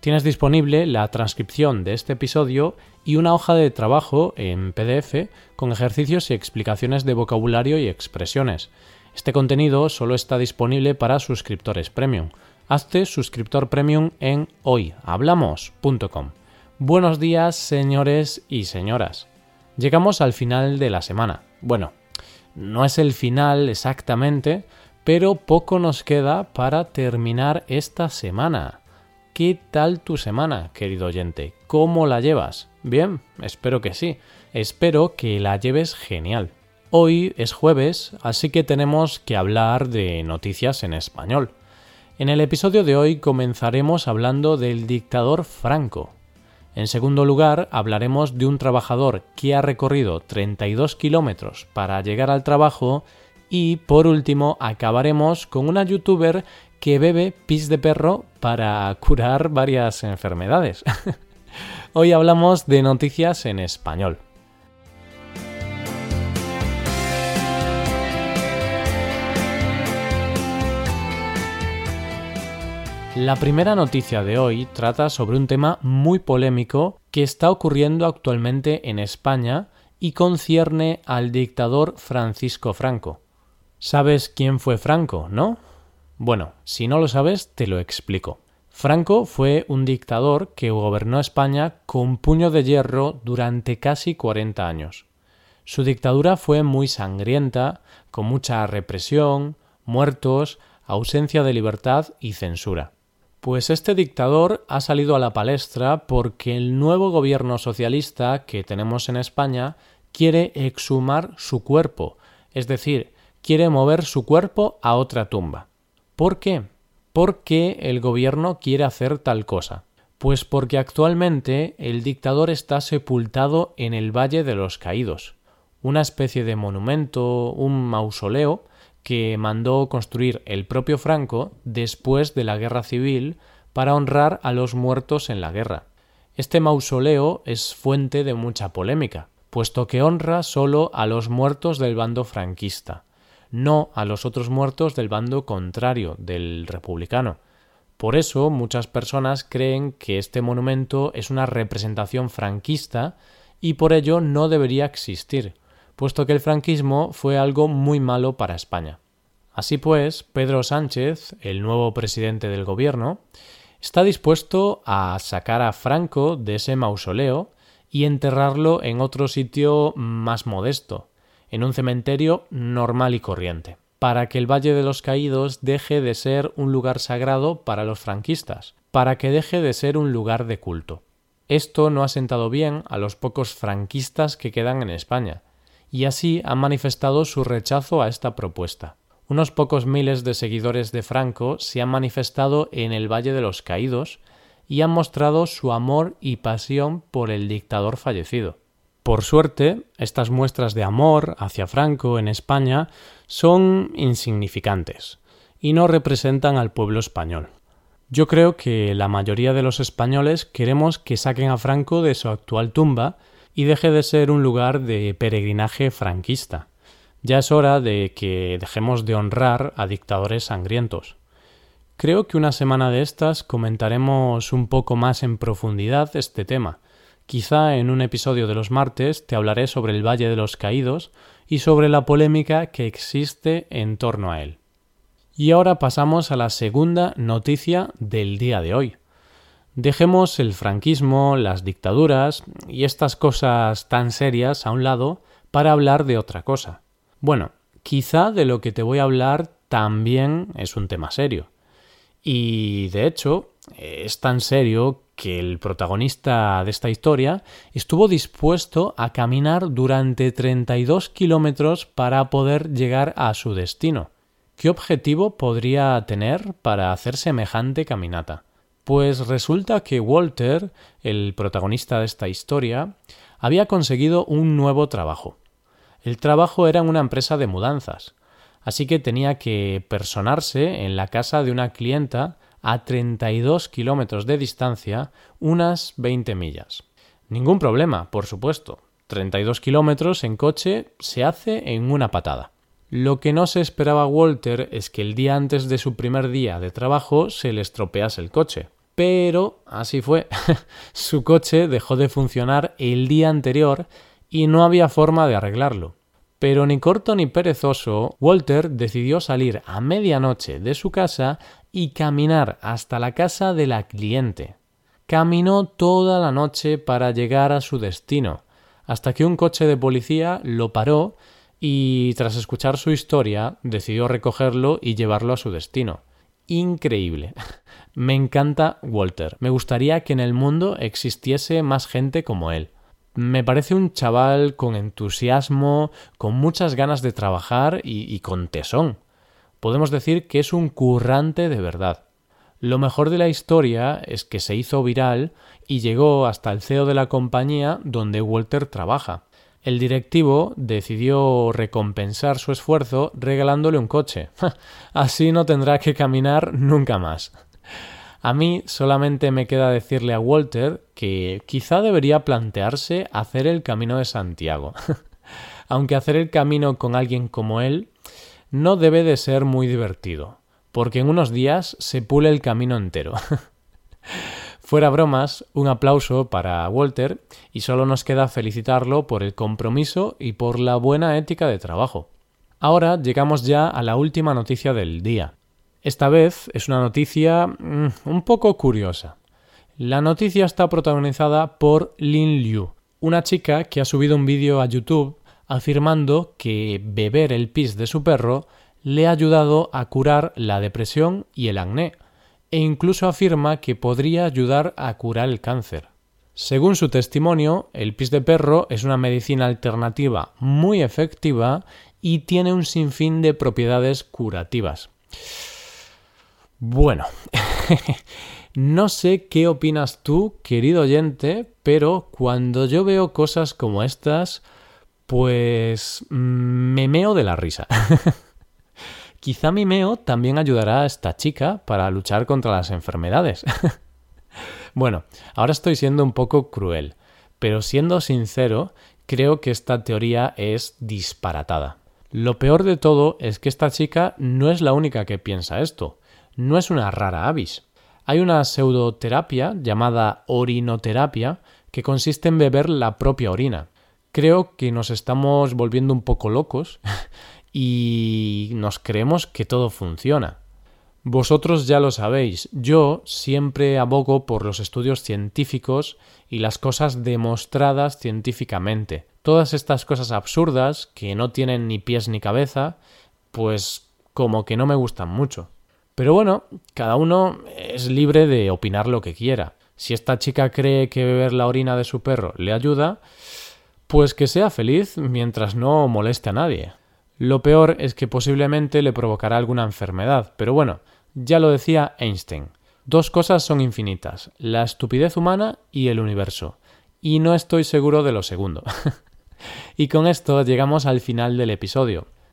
Tienes disponible la transcripción de este episodio y una hoja de trabajo en PDF con ejercicios y explicaciones de vocabulario y expresiones. Este contenido solo está disponible para suscriptores premium. Hazte suscriptor premium en hoyhablamos.com. Buenos días, señores y señoras. Llegamos al final de la semana. Bueno, no es el final exactamente, pero poco nos queda para terminar esta semana. ¿Qué tal tu semana, querido oyente? ¿Cómo la llevas? Bien, espero que sí. Espero que la lleves genial. Hoy es jueves, así que tenemos que hablar de noticias en español. En el episodio de hoy comenzaremos hablando del dictador Franco. En segundo lugar, hablaremos de un trabajador que ha recorrido 32 kilómetros para llegar al trabajo y por último acabaremos con una youtuber que bebe pis de perro para curar varias enfermedades. Hoy hablamos de noticias en español. La primera noticia de hoy trata sobre un tema muy polémico que está ocurriendo actualmente en España y concierne al dictador Francisco Franco. ¿Sabes quién fue Franco, no? Bueno, si no lo sabes, te lo explico. Franco fue un dictador que gobernó España con puño de hierro durante casi 40 años. Su dictadura fue muy sangrienta, con mucha represión, muertos, ausencia de libertad y censura. Pues este dictador ha salido a la palestra porque el nuevo gobierno socialista que tenemos en España quiere exhumar su cuerpo, es decir, quiere mover su cuerpo a otra tumba. ¿Por qué? ¿Por qué el gobierno quiere hacer tal cosa? Pues porque actualmente el dictador está sepultado en el Valle de los Caídos, una especie de monumento, un mausoleo que mandó construir el propio Franco después de la guerra civil para honrar a los muertos en la guerra. Este mausoleo es fuente de mucha polémica, puesto que honra solo a los muertos del bando franquista no a los otros muertos del bando contrario, del republicano. Por eso muchas personas creen que este monumento es una representación franquista y por ello no debería existir, puesto que el franquismo fue algo muy malo para España. Así pues, Pedro Sánchez, el nuevo presidente del gobierno, está dispuesto a sacar a Franco de ese mausoleo y enterrarlo en otro sitio más modesto, en un cementerio normal y corriente, para que el Valle de los Caídos deje de ser un lugar sagrado para los franquistas, para que deje de ser un lugar de culto. Esto no ha sentado bien a los pocos franquistas que quedan en España, y así han manifestado su rechazo a esta propuesta. Unos pocos miles de seguidores de Franco se han manifestado en el Valle de los Caídos y han mostrado su amor y pasión por el dictador fallecido. Por suerte, estas muestras de amor hacia Franco en España son insignificantes y no representan al pueblo español. Yo creo que la mayoría de los españoles queremos que saquen a Franco de su actual tumba y deje de ser un lugar de peregrinaje franquista. Ya es hora de que dejemos de honrar a dictadores sangrientos. Creo que una semana de estas comentaremos un poco más en profundidad este tema, Quizá en un episodio de los martes te hablaré sobre el Valle de los Caídos y sobre la polémica que existe en torno a él. Y ahora pasamos a la segunda noticia del día de hoy. Dejemos el franquismo, las dictaduras y estas cosas tan serias a un lado para hablar de otra cosa. Bueno, quizá de lo que te voy a hablar también es un tema serio. Y de hecho, es tan serio que el protagonista de esta historia estuvo dispuesto a caminar durante 32 kilómetros para poder llegar a su destino. ¿Qué objetivo podría tener para hacer semejante caminata? Pues resulta que Walter, el protagonista de esta historia, había conseguido un nuevo trabajo. El trabajo era en una empresa de mudanzas, así que tenía que personarse en la casa de una clienta a 32 kilómetros de distancia, unas 20 millas. Ningún problema, por supuesto. 32 kilómetros en coche se hace en una patada. Lo que no se esperaba Walter es que el día antes de su primer día de trabajo se le estropease el coche. Pero así fue. su coche dejó de funcionar el día anterior y no había forma de arreglarlo. Pero ni corto ni perezoso, Walter decidió salir a medianoche de su casa y caminar hasta la casa de la cliente. Caminó toda la noche para llegar a su destino, hasta que un coche de policía lo paró y tras escuchar su historia decidió recogerlo y llevarlo a su destino. Increíble. Me encanta Walter. Me gustaría que en el mundo existiese más gente como él. Me parece un chaval con entusiasmo, con muchas ganas de trabajar y, con tesón. Podemos decir que es un currante de verdad. Lo mejor de la historia es que se hizo viral y llegó hasta el CEO de la compañía donde Walter trabaja. El directivo decidió recompensar su esfuerzo regalándole un coche. Así no tendrá que caminar nunca más. A mí solamente me queda decirle a Walter que quizá debería plantearse hacer el camino de Santiago. Aunque hacer el camino con alguien como él no debe de ser muy divertido, porque en unos días se pule el camino entero. Fuera bromas, un aplauso para Walter y solo nos queda felicitarlo por el compromiso y por la buena ética de trabajo. Ahora llegamos ya a la última noticia del día. Esta vez es una noticia mm, un poco curiosa. La noticia está protagonizada por Lin Liu, una chica que ha subido un vídeo a YouTube afirmando que beber el pis de su perro le ha ayudado a curar la depresión y el acné, e incluso afirma que podría ayudar a curar el cáncer. Según su testimonio, el pis de perro es una medicina alternativa muy efectiva y tiene un sinfín de propiedades curativas. Bueno, no sé qué opinas tú, querido oyente, pero cuando yo veo cosas como estas, pues mm, me meo de la risa. Quizá mi meo también ayudará a esta chica para luchar contra las enfermedades. bueno, ahora estoy siendo un poco cruel, pero siendo sincero, creo que esta teoría es disparatada. Lo peor de todo es que esta chica no es la única que piensa esto, no es una rara avis. Hay una pseudoterapia llamada orinoterapia que consiste en beber la propia orina. Creo que nos estamos volviendo un poco locos y nos creemos que todo funciona. Vosotros ya lo sabéis, yo siempre abogo por los estudios científicos y las cosas demostradas científicamente. Todas estas cosas absurdas, que no tienen ni pies ni cabeza, pues como que no me gustan mucho. Pero bueno, cada uno es libre de opinar lo que quiera. Si esta chica cree que beber la orina de su perro le ayuda, pues que sea feliz mientras no moleste a nadie. Lo peor es que posiblemente le provocará alguna enfermedad, pero bueno, ya lo decía Einstein. Dos cosas son infinitas, la estupidez humana y el universo. Y no estoy seguro de lo segundo. y con esto llegamos al final del episodio.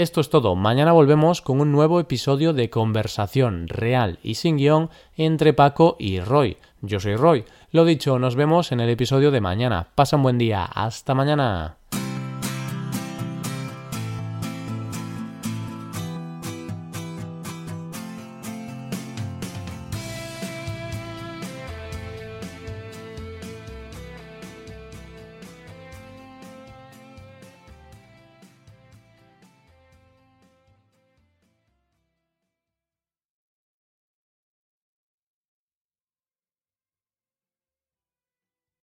Esto es todo. Mañana volvemos con un nuevo episodio de conversación real y sin guion entre Paco y Roy. Yo soy Roy. Lo dicho, nos vemos en el episodio de mañana. Pasa un buen día. Hasta mañana.